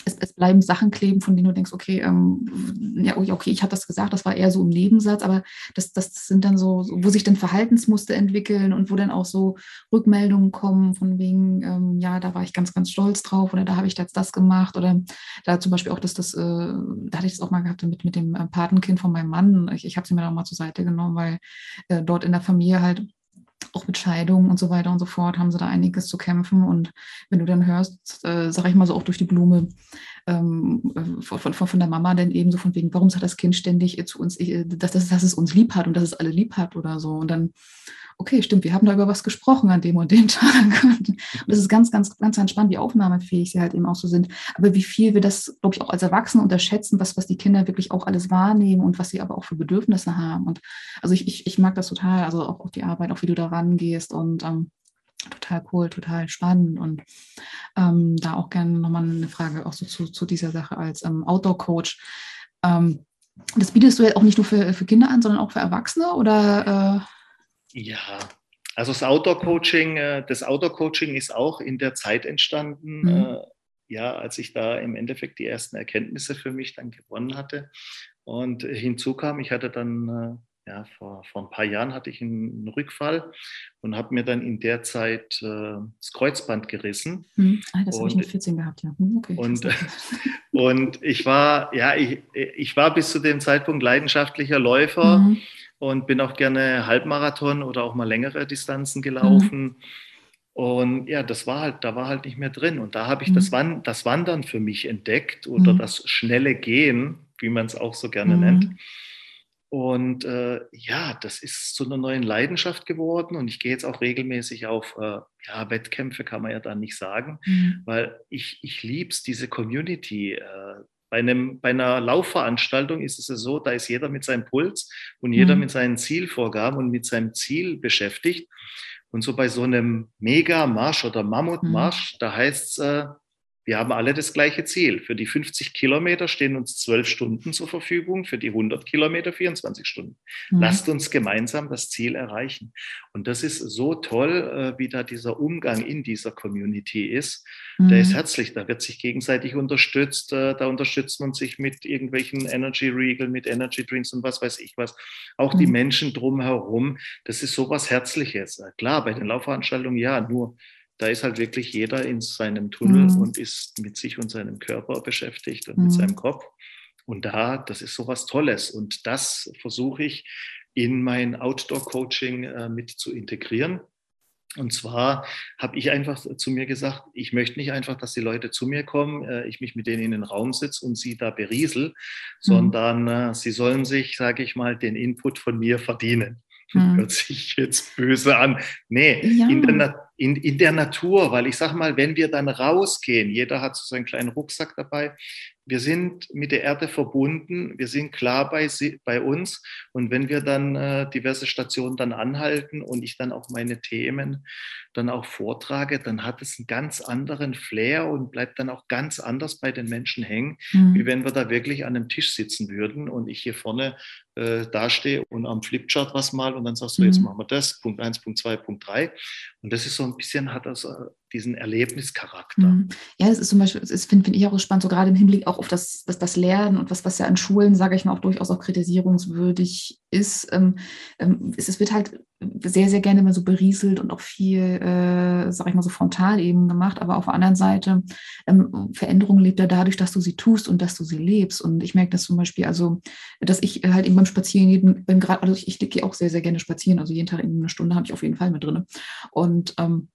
es, es, bleiben Sachen kleben, von denen du denkst, okay, ähm, ja, okay, ich habe das gesagt, das war eher so im Nebensatz, aber das, das sind dann so, wo sich dann Verhaltensmuster entwickeln und wo dann auch so Rückmeldungen kommen, von wegen, ähm, ja, da war ich ganz, ganz stolz drauf oder da habe ich jetzt das gemacht oder da zum Beispiel auch, dass das, äh, da hatte ich es auch mal gehabt mit, mit dem äh, Patenkind von meinem Mann. Ich, ich habe sie mir dann auch mal zur Seite genommen, weil äh, dort in der Familie halt auch mit Scheidungen und so weiter und so fort haben sie da einiges zu kämpfen. Und wenn du dann hörst, äh, sag ich mal so auch durch die Blume ähm, äh, von, von, von der Mama, dann eben so von wegen, warum sagt das Kind ständig zu uns, ich, dass, dass, dass es uns lieb hat und dass es alle lieb hat oder so. Und dann okay, stimmt, wir haben da über was gesprochen an dem und dem Tag. Und das ist ganz, ganz, ganz entspannt, wie aufnahmefähig sie halt eben auch so sind. Aber wie viel wir das, glaube ich, auch als Erwachsene unterschätzen, was, was die Kinder wirklich auch alles wahrnehmen und was sie aber auch für Bedürfnisse haben. Und also ich, ich, ich mag das total, also auch, auch die Arbeit, auch wie du da rangehst und ähm, total cool, total spannend. Und ähm, da auch gerne nochmal eine Frage auch so zu, zu dieser Sache als ähm, Outdoor-Coach. Ähm, das bietest du ja auch nicht nur für, für Kinder an, sondern auch für Erwachsene oder? Äh ja, also das Outdoor-Coaching, äh, das Outdoor-Coaching ist auch in der Zeit entstanden, mhm. Äh, ja, als ich da im Endeffekt die ersten Erkenntnisse für mich dann gewonnen hatte. Und hinzu kam, ich hatte dann, äh, ja, vor, vor ein paar Jahren hatte ich einen Rückfall und habe mir dann in der Zeit das Kreuzband gerissen. Mhm. Ah, das habe ich mit 14 gehabt, ja. Hm, okay, und, und ich war, ja, ich, ich war bis zu dem Zeitpunkt leidenschaftlicher Läufer. Mhm und bin auch gerne Halbmarathon oder auch mal längere Distanzen gelaufen. Mhm. Und ja, das war halt, da war halt nicht mehr drin. Und da habe ich mhm. das, Wand, das Wandern für mich entdeckt oder mhm. das schnelle Gehen, wie man es auch so gerne nennt. Mhm. Und äh, ja, das ist zu einer neuen Leidenschaft geworden. Und ich gehe jetzt auch regelmäßig auf äh, ja, Wettkämpfe, kann man ja da nicht sagen, mhm. weil ich, ich liebe es, diese Community. Äh, bei, einem, bei einer Laufveranstaltung ist es ja so, da ist jeder mit seinem Puls und jeder mhm. mit seinen Zielvorgaben und mit seinem Ziel beschäftigt. Und so bei so einem Mega-Marsch oder Mammutmarsch, mhm. da heißt es, äh, wir haben alle das gleiche Ziel. Für die 50 Kilometer stehen uns 12 Stunden zur Verfügung, für die 100 Kilometer 24 Stunden. Mhm. Lasst uns gemeinsam das Ziel erreichen. Und das ist so toll, äh, wie da dieser Umgang in dieser Community ist. Mhm. Der ist herzlich, da wird sich gegenseitig unterstützt, äh, da unterstützt man sich mit irgendwelchen Energy-Riegeln, mit Energy-Drinks und was weiß ich was. Auch mhm. die Menschen drumherum, das ist sowas Herzliches. Klar, bei den Laufveranstaltungen ja, nur da ist halt wirklich jeder in seinem Tunnel mhm. und ist mit sich und seinem Körper beschäftigt und mhm. mit seinem Kopf. Und da, das ist so was Tolles. Und das versuche ich in mein Outdoor-Coaching äh, mit zu integrieren. Und zwar habe ich einfach zu mir gesagt, ich möchte nicht einfach, dass die Leute zu mir kommen, äh, ich mich mit denen in den Raum sitze und sie da beriesel, mhm. sondern äh, sie sollen sich, sage ich mal, den Input von mir verdienen. Hm. Hört sich jetzt böse an. Nee, ja. in, der, in, in der Natur, weil ich sage mal, wenn wir dann rausgehen, jeder hat so seinen kleinen Rucksack dabei, wir sind mit der Erde verbunden, wir sind klar bei, bei uns. Und wenn wir dann äh, diverse Stationen dann anhalten und ich dann auch meine Themen dann auch vortrage, dann hat es einen ganz anderen Flair und bleibt dann auch ganz anders bei den Menschen hängen, mhm. wie wenn wir da wirklich an einem Tisch sitzen würden und ich hier vorne äh, dastehe und am Flipchart was mal und dann sagst du, mhm. jetzt machen wir das, Punkt 1, Punkt 2, Punkt 3. Und das ist so ein bisschen, hat das äh, diesen Erlebnischarakter. Mhm. Ja, das ist zum Beispiel, das finde find ich auch spannend, so gerade im Hinblick auch auf das, das, das Lernen und was, was ja an Schulen, sage ich mal, auch durchaus auch kritisierungswürdig ist. Ähm, ähm, es, es, wird halt sehr, sehr gerne immer so berieselt und auch viel, äh, sage ich mal, so frontal eben gemacht. Aber auf der anderen Seite, ähm, Veränderung lebt ja dadurch, dass du sie tust und dass du sie lebst. Und ich merke das zum Beispiel, also, dass ich halt eben beim Spazierengehen bin, gerade, also ich, ich gehe auch sehr, sehr gerne spazieren. Also jeden Tag in eine Stunde habe ich auf jeden Fall mit drin. Und ähm,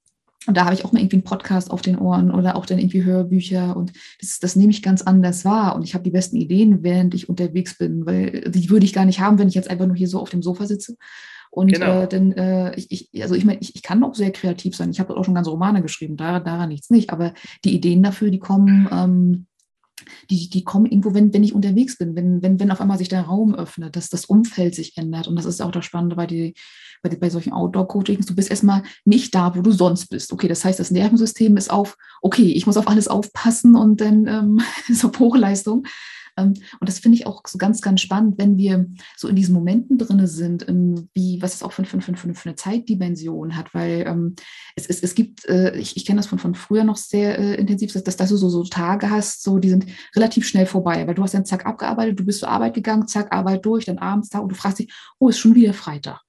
und da habe ich auch mal irgendwie einen Podcast auf den Ohren oder auch dann irgendwie Hörbücher und das, das nehme ich ganz anders wahr. Und ich habe die besten Ideen, während ich unterwegs bin, weil die würde ich gar nicht haben, wenn ich jetzt einfach nur hier so auf dem Sofa sitze. Und genau. äh, dann, äh, ich, ich, also ich meine, ich, ich kann auch sehr kreativ sein. Ich habe auch schon ganze Romane geschrieben, da, daran nichts nicht. Aber die Ideen dafür, die kommen, ähm, die, die kommen irgendwo, wenn, wenn ich unterwegs bin, wenn, wenn, wenn auf einmal sich der Raum öffnet, dass das Umfeld sich ändert. Und das ist auch das Spannende bei, die, bei, die, bei solchen Outdoor-Coachings. Du bist erstmal nicht da, wo du sonst bist. Okay, das heißt, das Nervensystem ist auf, okay, ich muss auf alles aufpassen und dann ähm, ist auf Hochleistung. Ähm, und das finde ich auch so ganz, ganz spannend, wenn wir so in diesen Momenten drin sind, ähm, wie, was es auch für, für, für, für eine Zeitdimension hat, weil ähm, es, es, es gibt, äh, ich, ich kenne das von, von früher noch sehr äh, intensiv, dass, dass, dass du so, so Tage hast, so die sind relativ schnell vorbei, weil du hast dann zack abgearbeitet, du bist zur Arbeit gegangen, zack, Arbeit durch, dann abends da und du fragst dich, oh, ist schon wieder Freitag.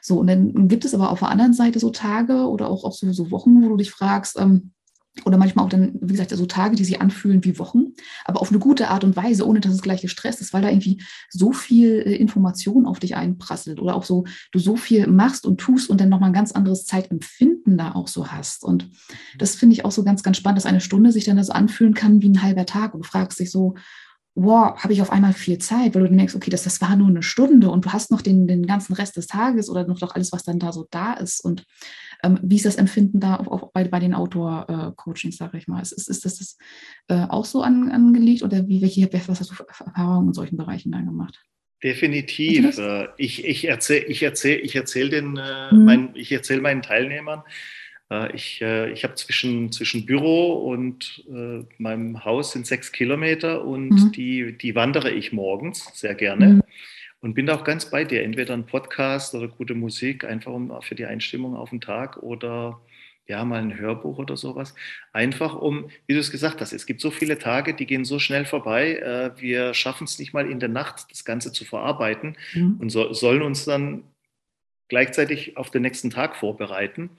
So, und dann gibt es aber auf der anderen Seite so Tage oder auch, auch so, so Wochen, wo du dich fragst, ähm, oder manchmal auch dann, wie gesagt, so Tage, die sich anfühlen wie Wochen, aber auf eine gute Art und Weise, ohne dass es gleich gestresst ist, weil da irgendwie so viel äh, Information auf dich einprasselt oder auch so, du so viel machst und tust und dann nochmal ein ganz anderes Zeitempfinden da auch so hast. Und das finde ich auch so ganz, ganz spannend, dass eine Stunde sich dann das anfühlen kann wie ein halber Tag und du fragst dich so, wow, habe ich auf einmal viel Zeit, weil du merkst, okay, das, das war nur eine Stunde und du hast noch den, den ganzen Rest des Tages oder noch doch alles, was dann da so da ist. Und ähm, wie ist das Empfinden da auf, auf, bei, bei den Outdoor-Coachings, äh, sage ich mal? Ist, ist, ist das, äh, auch so an, angelegt oder wie, welche, was hast du für Erfahrungen in solchen Bereichen dann gemacht? Definitiv. Äh, ich, ich erzähle ich erzähl, ich erzähl den, äh, mhm. mein, ich erzähl meinen Teilnehmern, äh, ich, ich habe zwischen, zwischen Büro und äh, meinem Haus sind sechs Kilometer und mhm. die, die wandere ich morgens sehr gerne. Mhm. Und bin da auch ganz bei dir. Entweder ein Podcast oder gute Musik, einfach um, für die Einstimmung auf den Tag oder ja, mal ein Hörbuch oder sowas. Einfach um, wie du es gesagt hast, es gibt so viele Tage, die gehen so schnell vorbei. Äh, wir schaffen es nicht mal in der Nacht, das Ganze zu verarbeiten mhm. und so, sollen uns dann gleichzeitig auf den nächsten Tag vorbereiten.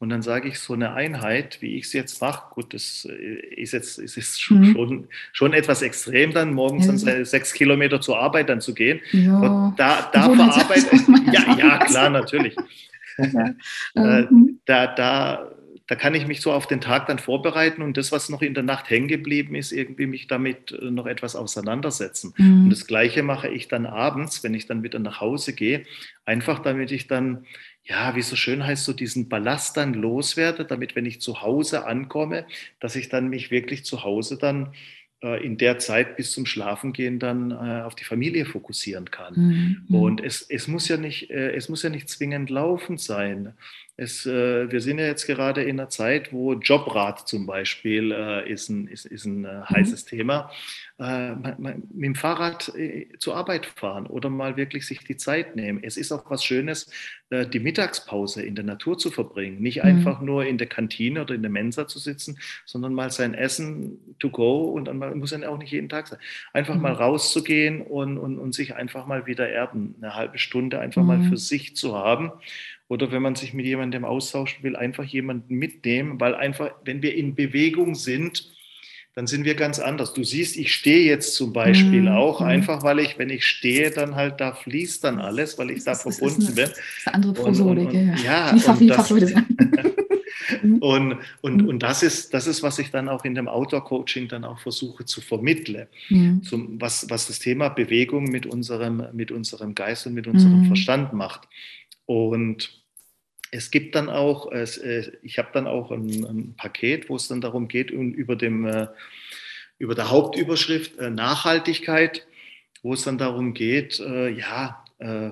Und dann sage ich, so eine Einheit, wie ich es jetzt mache, gut, das äh, ist jetzt, ist jetzt schon, mhm. schon, schon, etwas extrem, dann morgens ja. dann sechs Kilometer zur Arbeit dann zu gehen. Ja. Da, da verarbeitet. Ja, ja, klar, natürlich. Ja. Äh, mhm. da, da, da kann ich mich so auf den Tag dann vorbereiten und das, was noch in der Nacht hängen geblieben ist, irgendwie mich damit äh, noch etwas auseinandersetzen. Mhm. Und das Gleiche mache ich dann abends, wenn ich dann wieder nach Hause gehe, einfach damit ich dann ja, wie so schön heißt, so diesen Ballast dann loswerde, damit, wenn ich zu Hause ankomme, dass ich dann mich wirklich zu Hause dann äh, in der Zeit bis zum Schlafengehen dann äh, auf die Familie fokussieren kann. Mhm. Und es, es, muss ja nicht, äh, es muss ja nicht zwingend laufend sein. Es, äh, wir sind ja jetzt gerade in einer Zeit, wo Jobrat zum Beispiel äh, ist ein, ist, ist ein äh, heißes mhm. Thema äh, mit dem Fahrrad äh, zur Arbeit fahren oder mal wirklich sich die Zeit nehmen. Es ist auch was Schönes, äh, die Mittagspause in der Natur zu verbringen. Nicht mhm. einfach nur in der Kantine oder in der Mensa zu sitzen, sondern mal sein Essen to go und dann muss ja auch nicht jeden Tag sein. Einfach mhm. mal rauszugehen und, und, und sich einfach mal wieder erden. Eine halbe Stunde einfach mhm. mal für sich zu haben. Oder wenn man sich mit jemandem austauschen will, einfach jemanden mitnehmen, weil einfach, wenn wir in Bewegung sind, dann sind wir ganz anders. Du siehst, ich stehe jetzt zum Beispiel mhm. auch, mhm. einfach weil ich, wenn ich stehe, dann halt da fließt dann alles, weil ich da das verbunden eine, bin. Das ist eine andere Prosodik, ja. ja und, das, und, und, mhm. und das ist, das ist, was ich dann auch in dem Outdoor-Coaching dann auch versuche zu vermitteln, mhm. zum, was, was das Thema Bewegung mit unserem, mit unserem Geist und mit unserem mhm. Verstand macht. Und es gibt dann auch, äh, ich habe dann auch ein, ein, Paket, wo es dann darum geht, über dem, äh, über der Hauptüberschrift äh, Nachhaltigkeit, wo es dann darum geht, ja,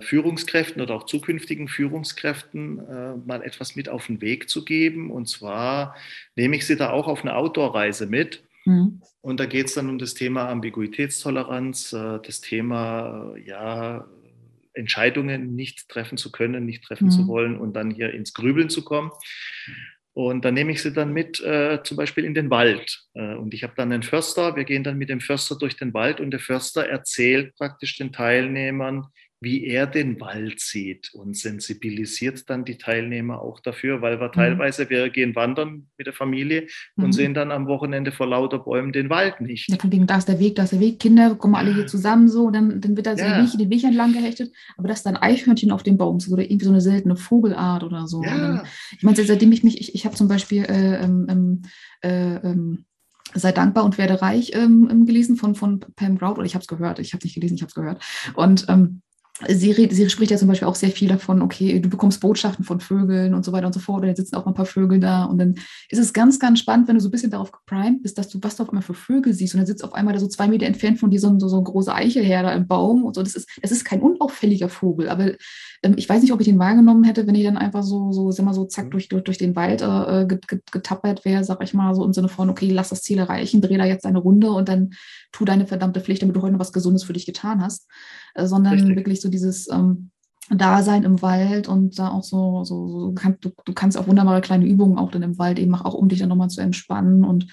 Führungskräften oder auch zukünftigen Führungskräften mal etwas mit auf den Weg zu geben. Und zwar nehme ich sie da auch auf eine Outdoor-Reise mit. Mhm. Und da geht es dann um das Thema Ambiguitätstoleranz, das Thema, ja, Entscheidungen nicht treffen zu können, nicht treffen mhm. zu wollen und dann hier ins Grübeln zu kommen. Und dann nehme ich sie dann mit, äh, zum Beispiel in den Wald. Äh, und ich habe dann einen Förster. Wir gehen dann mit dem Förster durch den Wald und der Förster erzählt praktisch den Teilnehmern, wie er den Wald sieht und sensibilisiert dann die Teilnehmer auch dafür, weil wir mhm. teilweise, wir gehen wandern mit der Familie und mhm. sehen dann am Wochenende vor lauter Bäumen den Wald nicht. Ja, von wegen, da ist der Weg, da ist der Weg, Kinder kommen alle hier zusammen so, und dann, dann wird da ja. Weg, den Weg entlang gehechtet, aber das ist dann Eichhörnchen auf dem Baum oder irgendwie so eine seltene Vogelart oder so. Ja. Dann, ich meine, seitdem ich mich, ich, ich habe zum Beispiel äh, ähm, ähm äh, ähm, Sei dankbar und werde reich ähm, ähm, gelesen von, von Pam Brown, oder ich habe es gehört, ich habe es nicht gelesen, ich habe es gehört. Und ähm, sie, sie spricht ja zum Beispiel auch sehr viel davon, okay, du bekommst Botschaften von Vögeln und so weiter und so fort, und jetzt sitzen auch mal ein paar Vögel da und dann ist es ganz, ganz spannend, wenn du so ein bisschen darauf geprimed bist, dass du, was du auf einmal für Vögel siehst und dann sitzt auf einmal da so zwei Meter entfernt von dir so, so, so ein großer Eichelherr im Baum und so, das ist, das ist kein unauffälliger Vogel, aber ähm, ich weiß nicht, ob ich den wahrgenommen hätte, wenn ich dann einfach so, so, sag mal so, zack, mhm. durch, durch, durch den Wald äh, getappert wäre, sag ich mal, so im Sinne von, okay, lass das Ziel erreichen, dreh da jetzt eine Runde und dann tu deine verdammte Pflicht, damit du heute noch was Gesundes für dich getan hast, äh, sondern Richtig. wirklich so dieses ähm, Dasein im Wald und da auch so, so, so kann, du, du kannst auch wunderbare kleine Übungen auch dann im Wald eben machen, auch um dich dann nochmal zu entspannen und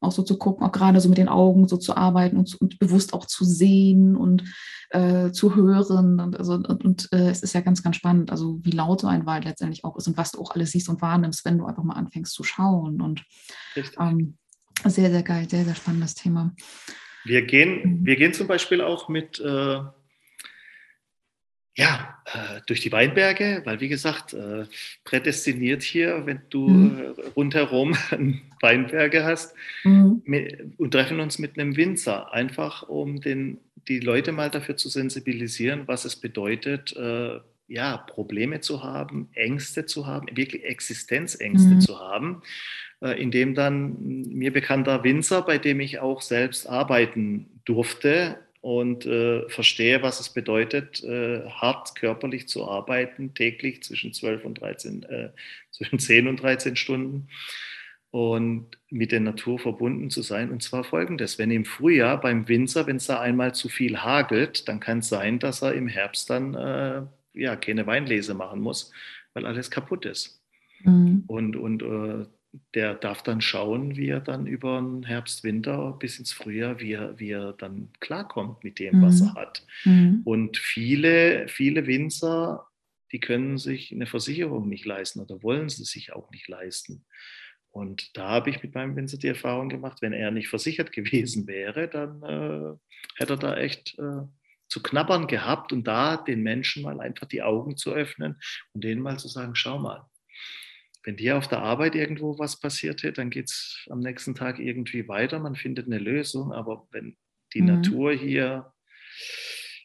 auch so zu gucken, auch gerade so mit den Augen so zu arbeiten und, und bewusst auch zu sehen und äh, zu hören. Und, also, und, und äh, es ist ja ganz, ganz spannend, also wie laut so ein Wald letztendlich auch ist und was du auch alles siehst und wahrnimmst, wenn du einfach mal anfängst zu schauen. Und ähm, sehr, sehr geil, sehr, sehr spannendes Thema. Wir gehen, mhm. wir gehen zum Beispiel auch mit äh, ja, äh, durch die Weinberge, weil wie gesagt, äh, prädestiniert hier, wenn du mhm. Äh, rundherum Weinberge hast mhm. und treffen uns mit einem Winzer, einfach um den, die Leute mal dafür zu sensibilisieren, was es bedeutet, ja, Probleme zu haben, Ängste zu haben, wirklich Existenzängste mhm. zu haben, indem dann mir bekannter Winzer, bei dem ich auch selbst arbeiten durfte, und äh, verstehe, was es bedeutet, äh, hart körperlich zu arbeiten, täglich zwischen 12 und 13, äh, zwischen 10 und 13 Stunden und mit der Natur verbunden zu sein. Und zwar folgendes, wenn im Frühjahr beim Winzer, wenn es da einmal zu viel hagelt, dann kann es sein, dass er im Herbst dann äh, ja, keine Weinlese machen muss, weil alles kaputt ist. Mhm. Und, und äh, der darf dann schauen, wie er dann über den Herbst, Winter bis ins Frühjahr, wie er, wie er dann klarkommt mit dem, mhm. was er hat. Mhm. Und viele, viele Winzer, die können sich eine Versicherung nicht leisten oder wollen sie sich auch nicht leisten. Und da habe ich mit meinem Winzer die Erfahrung gemacht, wenn er nicht versichert gewesen wäre, dann äh, hätte er da echt äh, zu knabbern gehabt und da den Menschen mal einfach die Augen zu öffnen und denen mal zu sagen, schau mal, wenn dir auf der Arbeit irgendwo was passierte, dann geht es am nächsten Tag irgendwie weiter, man findet eine Lösung, aber wenn die mhm. Natur hier,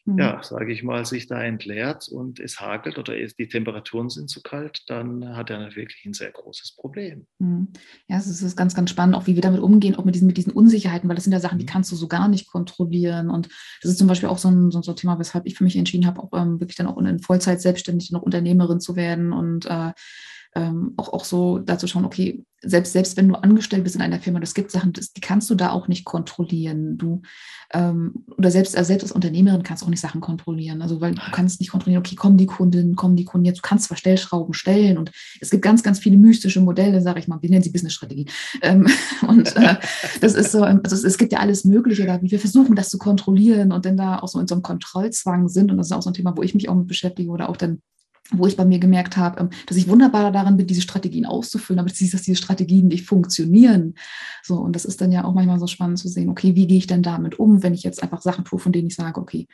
mhm. ja, sage ich mal, sich da entleert und es hagelt oder die Temperaturen sind zu kalt, dann hat er wirklich ein sehr großes Problem. Mhm. Ja, es ist ganz, ganz spannend, auch wie wir damit umgehen, auch mit diesen, mit diesen Unsicherheiten, weil das sind ja Sachen, die mhm. kannst du so gar nicht kontrollieren. Und das ist zum Beispiel auch so ein, so ein Thema, weshalb ich für mich entschieden habe, auch ähm, wirklich dann auch in Vollzeit selbstständig noch Unternehmerin zu werden und äh, ähm, auch, auch so dazu schauen, okay, selbst, selbst wenn du angestellt bist in einer Firma, es gibt Sachen, das, die kannst du da auch nicht kontrollieren. Du, ähm, oder selbst, also selbst als Unternehmerin kannst du auch nicht Sachen kontrollieren. Also, weil du kannst nicht kontrollieren, okay, kommen die Kunden, kommen die Kunden jetzt, du kannst zwar Stellschrauben stellen und es gibt ganz, ganz viele mystische Modelle, sage ich mal, wir nennen sie Business-Strategie. Ähm, und äh, das ist so, also es, es, gibt ja alles Mögliche da, wie wir versuchen, das zu kontrollieren und dann da auch so in so einem Kontrollzwang sind. Und das ist auch so ein Thema, wo ich mich auch mit beschäftige oder auch dann wo ich bei mir gemerkt habe, ähm, dass ich wunderbar darin bin, diese Strategien auszufüllen, aber dass diese Strategien nicht funktionieren. So, und das ist dann ja auch manchmal so spannend zu sehen, okay, wie gehe ich denn damit um, wenn ich jetzt einfach Sachen tue, von denen ich sage, okay,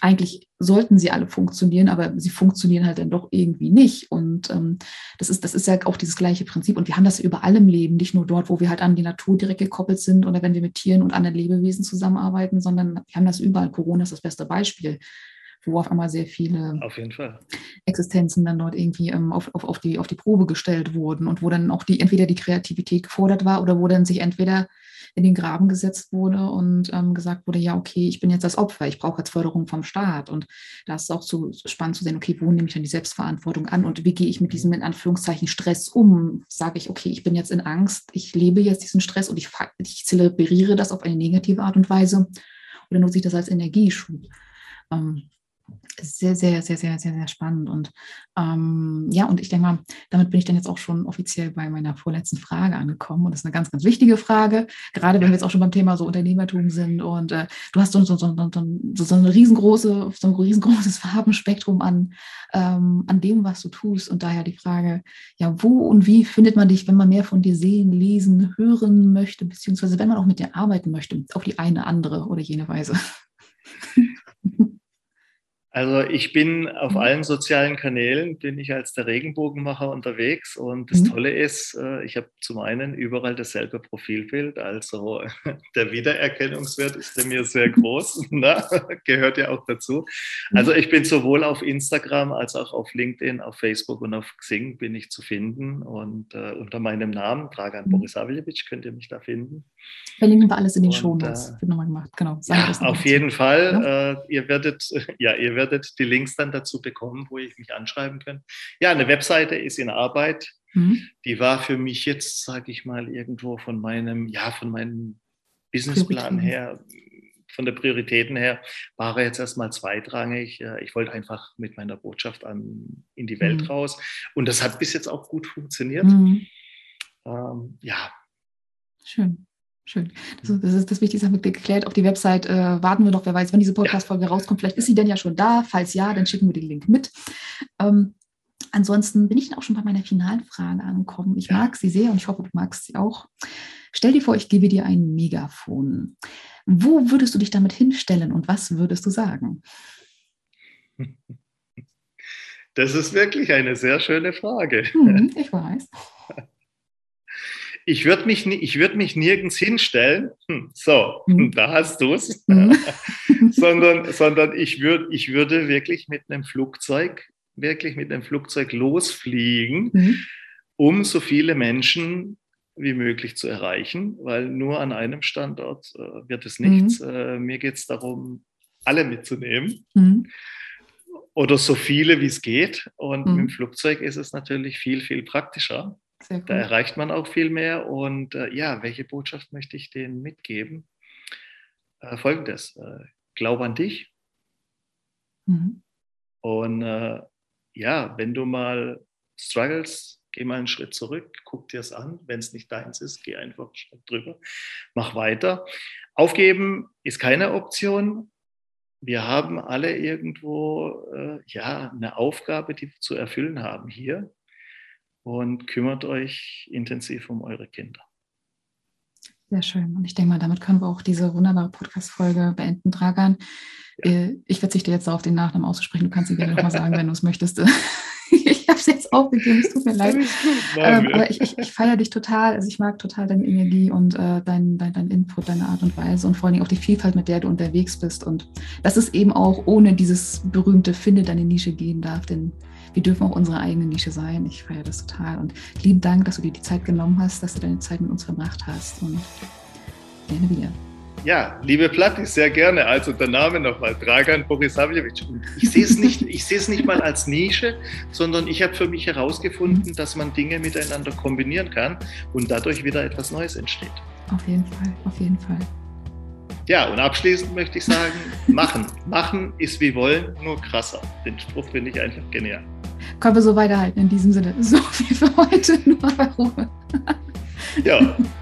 eigentlich sollten sie alle funktionieren, aber sie funktionieren halt dann doch irgendwie nicht. Und ähm, das, ist, das ist ja auch dieses gleiche Prinzip. Und wir haben das überall im Leben, nicht nur dort, wo wir halt an die Natur direkt gekoppelt sind oder wenn wir mit Tieren und anderen Lebewesen zusammenarbeiten, sondern wir haben das überall. Corona ist das beste Beispiel wo auf einmal sehr viele auf. Existenzen dann dort irgendwie ähm, auf, auf, auf, die, auf die Probe gestellt wurden und wo dann auch die entweder die Kreativität gefordert war oder wo dann sich entweder in den Graben gesetzt wurde und ähm, gesagt wurde, ja, okay, ich bin jetzt das Opfer, ich brauche jetzt Förderung vom Staat. Und da ist es auch so spannend zu sehen, okay, wo nehme ich dann die Selbstverantwortung an und wie gehe ich mit diesem in Anführungszeichen Stress um? Sage ich, okay, ich bin jetzt in Angst, ich lebe jetzt diesen Stress und ich, ich zelebriere das auf eine negative Art und Weise oder nutze ich das als Energieschub? Ähm, sehr, sehr, sehr, sehr, sehr, sehr spannend. Und ähm, ja, und ich denke mal, damit bin ich dann jetzt auch schon offiziell bei meiner vorletzten Frage angekommen. Und das ist eine ganz, ganz wichtige Frage, gerade wenn wir jetzt auch schon beim Thema so Unternehmertum sind. Und äh, du hast so, so, so, so, so eine riesengroße, so ein riesengroßes Farbenspektrum an, ähm, an dem, was du tust. Und daher die Frage, ja, wo und wie findet man dich, wenn man mehr von dir sehen, lesen, hören möchte, beziehungsweise wenn man auch mit dir arbeiten möchte, auf die eine, andere oder jene Weise? Also ich bin auf mhm. allen sozialen Kanälen, bin ich als der Regenbogenmacher unterwegs und das mhm. Tolle ist, äh, ich habe zum einen überall dasselbe Profilbild, also der Wiedererkennungswert ist bei mir sehr groß, ne? gehört ja auch dazu. Also ich bin sowohl auf Instagram als auch auf LinkedIn, auf Facebook und auf Xing bin ich zu finden und äh, unter meinem Namen, Dragan mhm. Borisavljevic, könnt ihr mich da finden. Verlinken wir alles in den Show Notes, äh, wird nochmal gemacht, genau. Ja, auf jeden Fall, ja? Äh, ihr werdet, ja, ihr werdet die Links dann dazu bekommen, wo ich mich anschreiben kann. Ja, eine Webseite ist in Arbeit. Mhm. Die war für mich jetzt, sage ich mal, irgendwo von meinem, ja, von meinem Businessplan her, von der Prioritäten her, war er jetzt erstmal zweitrangig. Ich wollte einfach mit meiner Botschaft an, in die Welt mhm. raus. Und das hat bis jetzt auch gut funktioniert. Mhm. Ähm, ja. Schön. Schön. Das, das ist das Wichtigste haben wir geklärt. Auf die Website äh, warten wir doch, wer weiß, wenn diese Podcast-Folge rauskommt. Vielleicht ist sie denn ja schon da. Falls ja, dann schicken wir den Link mit. Ähm, ansonsten bin ich dann auch schon bei meiner finalen Frage angekommen. Ich ja. mag sie sehr und ich hoffe, du magst sie auch. Stell dir vor, ich gebe dir ein Megafon. Wo würdest du dich damit hinstellen und was würdest du sagen? Das ist wirklich eine sehr schöne Frage. Hm, ich weiß ich würde mich, würd mich nirgends hinstellen, hm, so, mhm. da hast du es, mhm. sondern, sondern ich, würd, ich würde wirklich mit einem Flugzeug, wirklich mit einem Flugzeug losfliegen, mhm. um so viele Menschen wie möglich zu erreichen, weil nur an einem Standort äh, wird es nichts. Mhm. Äh, mir geht es darum, alle mitzunehmen mhm. oder so viele wie es geht. Und mit dem mhm. Flugzeug ist es natürlich viel, viel praktischer. Cool. Da erreicht man auch viel mehr. Und äh, ja, welche Botschaft möchte ich denen mitgeben? Äh, Folgendes: äh, Glaub an dich. Mhm. Und äh, ja, wenn du mal struggles, geh mal einen Schritt zurück, guck dir es an. Wenn es nicht deins ist, geh einfach einen Schritt drüber, mach weiter. Aufgeben ist keine Option. Wir haben alle irgendwo äh, ja eine Aufgabe, die wir zu erfüllen haben hier und kümmert euch intensiv um eure Kinder. Sehr schön. Und ich denke mal, damit können wir auch diese wunderbare Podcast-Folge beenden, Dragan. Ja. Äh, ich verzichte jetzt darauf, den Nachnamen auszusprechen. Du kannst ihn gerne nochmal sagen, wenn du es möchtest. ich habe es jetzt aufgegeben, es tut mir leid. Ähm, aber ich, ich, ich feiere dich total. Also ich mag total deine Energie und äh, dein, dein, dein Input, deine Art und Weise und vor allen Dingen auch die Vielfalt, mit der du unterwegs bist. Und dass es eben auch ohne dieses berühmte Finde deine Nische gehen darf. Denn wir dürfen auch unsere eigene Nische sein. Ich feiere das total. Und lieben Dank, dass du dir die Zeit genommen hast, dass du deine Zeit mit uns verbracht hast. Und gerne wieder. Ja, liebe Platti, sehr gerne. Also der Name nochmal, Dragan Borisavljevic. Ich sehe es nicht, ich sehe es nicht mal als Nische, sondern ich habe für mich herausgefunden, dass man Dinge miteinander kombinieren kann und dadurch wieder etwas Neues entsteht. Auf jeden Fall, auf jeden Fall. Ja, und abschließend möchte ich sagen, machen. Machen ist wie wollen, nur krasser. Den Spruch finde ich einfach genial. Können wir so weiterhalten in diesem Sinne. So viel für heute. Nur ja,